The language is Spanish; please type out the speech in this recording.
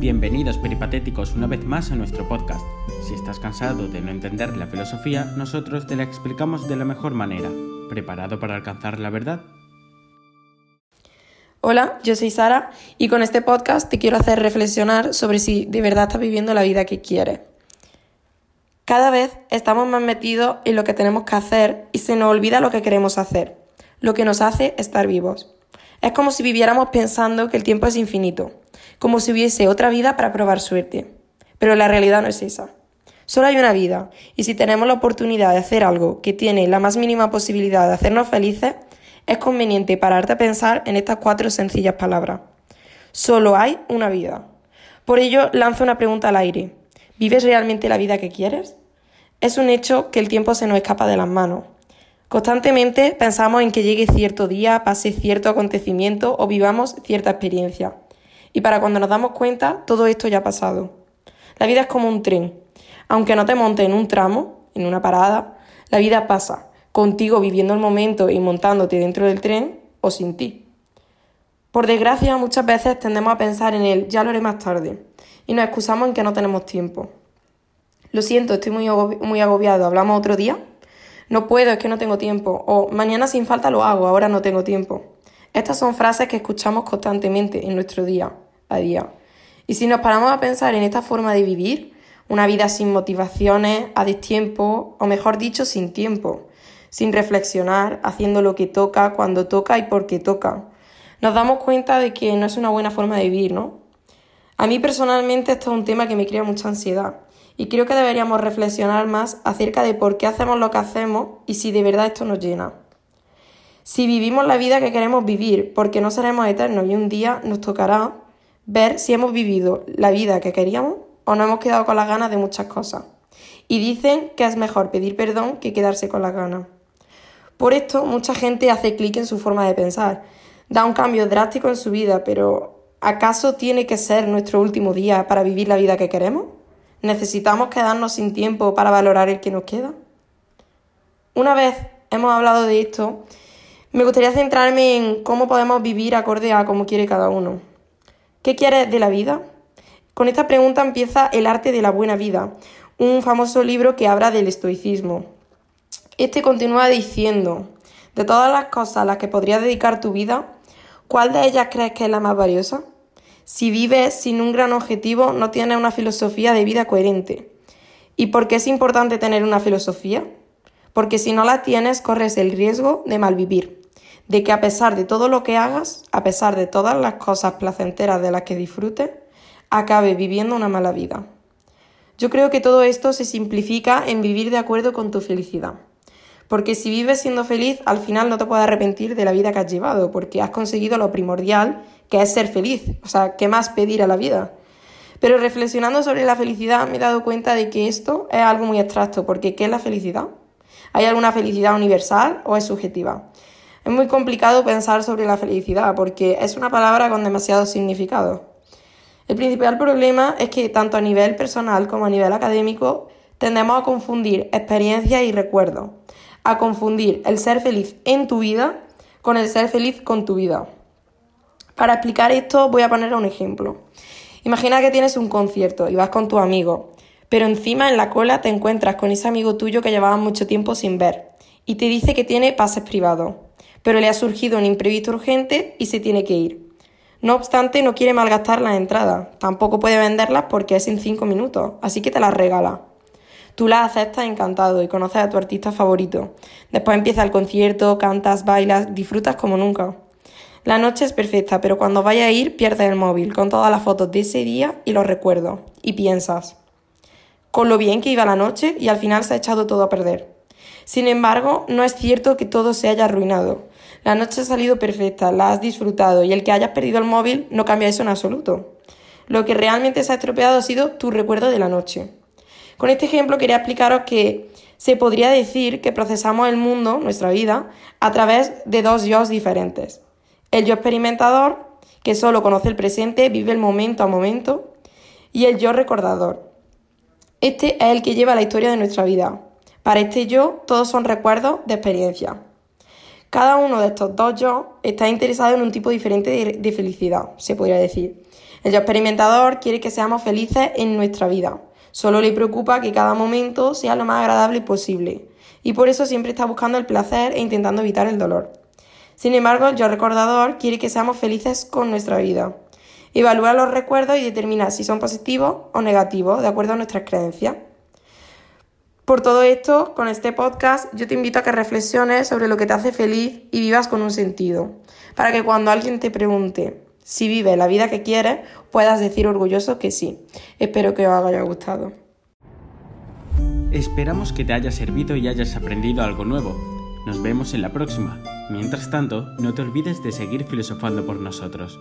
Bienvenidos peripatéticos una vez más a nuestro podcast. Si estás cansado de no entender la filosofía, nosotros te la explicamos de la mejor manera. ¿Preparado para alcanzar la verdad? Hola, yo soy Sara y con este podcast te quiero hacer reflexionar sobre si de verdad estás viviendo la vida que quieres. Cada vez estamos más metidos en lo que tenemos que hacer y se nos olvida lo que queremos hacer, lo que nos hace estar vivos. Es como si viviéramos pensando que el tiempo es infinito, como si hubiese otra vida para probar suerte. Pero la realidad no es esa. Solo hay una vida, y si tenemos la oportunidad de hacer algo que tiene la más mínima posibilidad de hacernos felices, es conveniente pararte a pensar en estas cuatro sencillas palabras. Solo hay una vida. Por ello, lanzo una pregunta al aire. ¿Vives realmente la vida que quieres? Es un hecho que el tiempo se nos escapa de las manos. Constantemente pensamos en que llegue cierto día, pase cierto acontecimiento o vivamos cierta experiencia. Y para cuando nos damos cuenta, todo esto ya ha pasado. La vida es como un tren. Aunque no te montes en un tramo, en una parada, la vida pasa, contigo viviendo el momento y montándote dentro del tren o sin ti. Por desgracia, muchas veces tendemos a pensar en él, ya lo haré más tarde, y nos excusamos en que no tenemos tiempo. Lo siento, estoy muy, muy agobiado, ¿hablamos otro día? No puedo, es que no tengo tiempo. O mañana sin falta lo hago, ahora no tengo tiempo. Estas son frases que escuchamos constantemente en nuestro día a día. Y si nos paramos a pensar en esta forma de vivir, una vida sin motivaciones, a destiempo, o mejor dicho, sin tiempo, sin reflexionar, haciendo lo que toca, cuando toca y por qué toca, nos damos cuenta de que no es una buena forma de vivir, ¿no? A mí personalmente esto es un tema que me crea mucha ansiedad y creo que deberíamos reflexionar más acerca de por qué hacemos lo que hacemos y si de verdad esto nos llena. Si vivimos la vida que queremos vivir, porque no seremos eternos y un día nos tocará ver si hemos vivido la vida que queríamos o no hemos quedado con las ganas de muchas cosas. Y dicen que es mejor pedir perdón que quedarse con las ganas. Por esto, mucha gente hace clic en su forma de pensar, da un cambio drástico en su vida, pero ¿acaso tiene que ser nuestro último día para vivir la vida que queremos? ¿Necesitamos quedarnos sin tiempo para valorar el que nos queda? Una vez hemos hablado de esto, me gustaría centrarme en cómo podemos vivir acorde a cómo quiere cada uno. ¿Qué quieres de la vida? Con esta pregunta empieza El arte de la buena vida, un famoso libro que habla del estoicismo. Este continúa diciendo, de todas las cosas a las que podrías dedicar tu vida, ¿cuál de ellas crees que es la más valiosa? Si vives sin un gran objetivo, no tienes una filosofía de vida coherente. ¿Y por qué es importante tener una filosofía? Porque si no la tienes, corres el riesgo de malvivir, de que a pesar de todo lo que hagas, a pesar de todas las cosas placenteras de las que disfrutes, acabe viviendo una mala vida. Yo creo que todo esto se simplifica en vivir de acuerdo con tu felicidad. Porque si vives siendo feliz, al final no te puedes arrepentir de la vida que has llevado, porque has conseguido lo primordial, que es ser feliz. O sea, ¿qué más pedir a la vida? Pero reflexionando sobre la felicidad me he dado cuenta de que esto es algo muy abstracto, porque ¿qué es la felicidad? ¿Hay alguna felicidad universal o es subjetiva? Es muy complicado pensar sobre la felicidad, porque es una palabra con demasiado significado. El principal problema es que tanto a nivel personal como a nivel académico tendemos a confundir experiencia y recuerdos a confundir el ser feliz en tu vida con el ser feliz con tu vida. Para explicar esto voy a poner un ejemplo. Imagina que tienes un concierto y vas con tu amigo, pero encima en la cola te encuentras con ese amigo tuyo que llevabas mucho tiempo sin ver y te dice que tiene pases privados, pero le ha surgido un imprevisto urgente y se tiene que ir. No obstante, no quiere malgastar las entradas, tampoco puede venderlas porque es en cinco minutos, así que te las regala. Tú la aceptas encantado y conoces a tu artista favorito. Después empieza el concierto, cantas, bailas, disfrutas como nunca. La noche es perfecta, pero cuando vayas a ir pierdes el móvil con todas las fotos de ese día y los recuerdos. Y piensas, con lo bien que iba la noche y al final se ha echado todo a perder. Sin embargo, no es cierto que todo se haya arruinado. La noche ha salido perfecta, la has disfrutado y el que hayas perdido el móvil no cambia eso en absoluto. Lo que realmente se ha estropeado ha sido tu recuerdo de la noche. Con este ejemplo quería explicaros que se podría decir que procesamos el mundo, nuestra vida, a través de dos yo diferentes. El yo experimentador, que solo conoce el presente, vive el momento a momento, y el yo recordador. Este es el que lleva la historia de nuestra vida. Para este yo, todos son recuerdos de experiencia. Cada uno de estos dos yo está interesado en un tipo diferente de, felicidad, se podría decir. El yo experimentador quiere que seamos felices en nuestra vida. Solo le preocupa que cada momento sea lo más agradable posible. Y por eso siempre está buscando el placer e intentando evitar el dolor. Sin embargo, el yo recordador quiere que seamos felices con nuestra vida. Evalúa los recuerdos y determina si son positivos o negativos, de acuerdo a nuestras creencias. Por todo esto, con este podcast, yo te invito a que reflexiones sobre lo que te hace feliz y vivas con un sentido, para que cuando alguien te pregunte si vive la vida que quieres, puedas decir orgulloso que sí. Espero que os haya gustado. Esperamos que te haya servido y hayas aprendido algo nuevo. Nos vemos en la próxima. Mientras tanto, no te olvides de seguir filosofando por nosotros.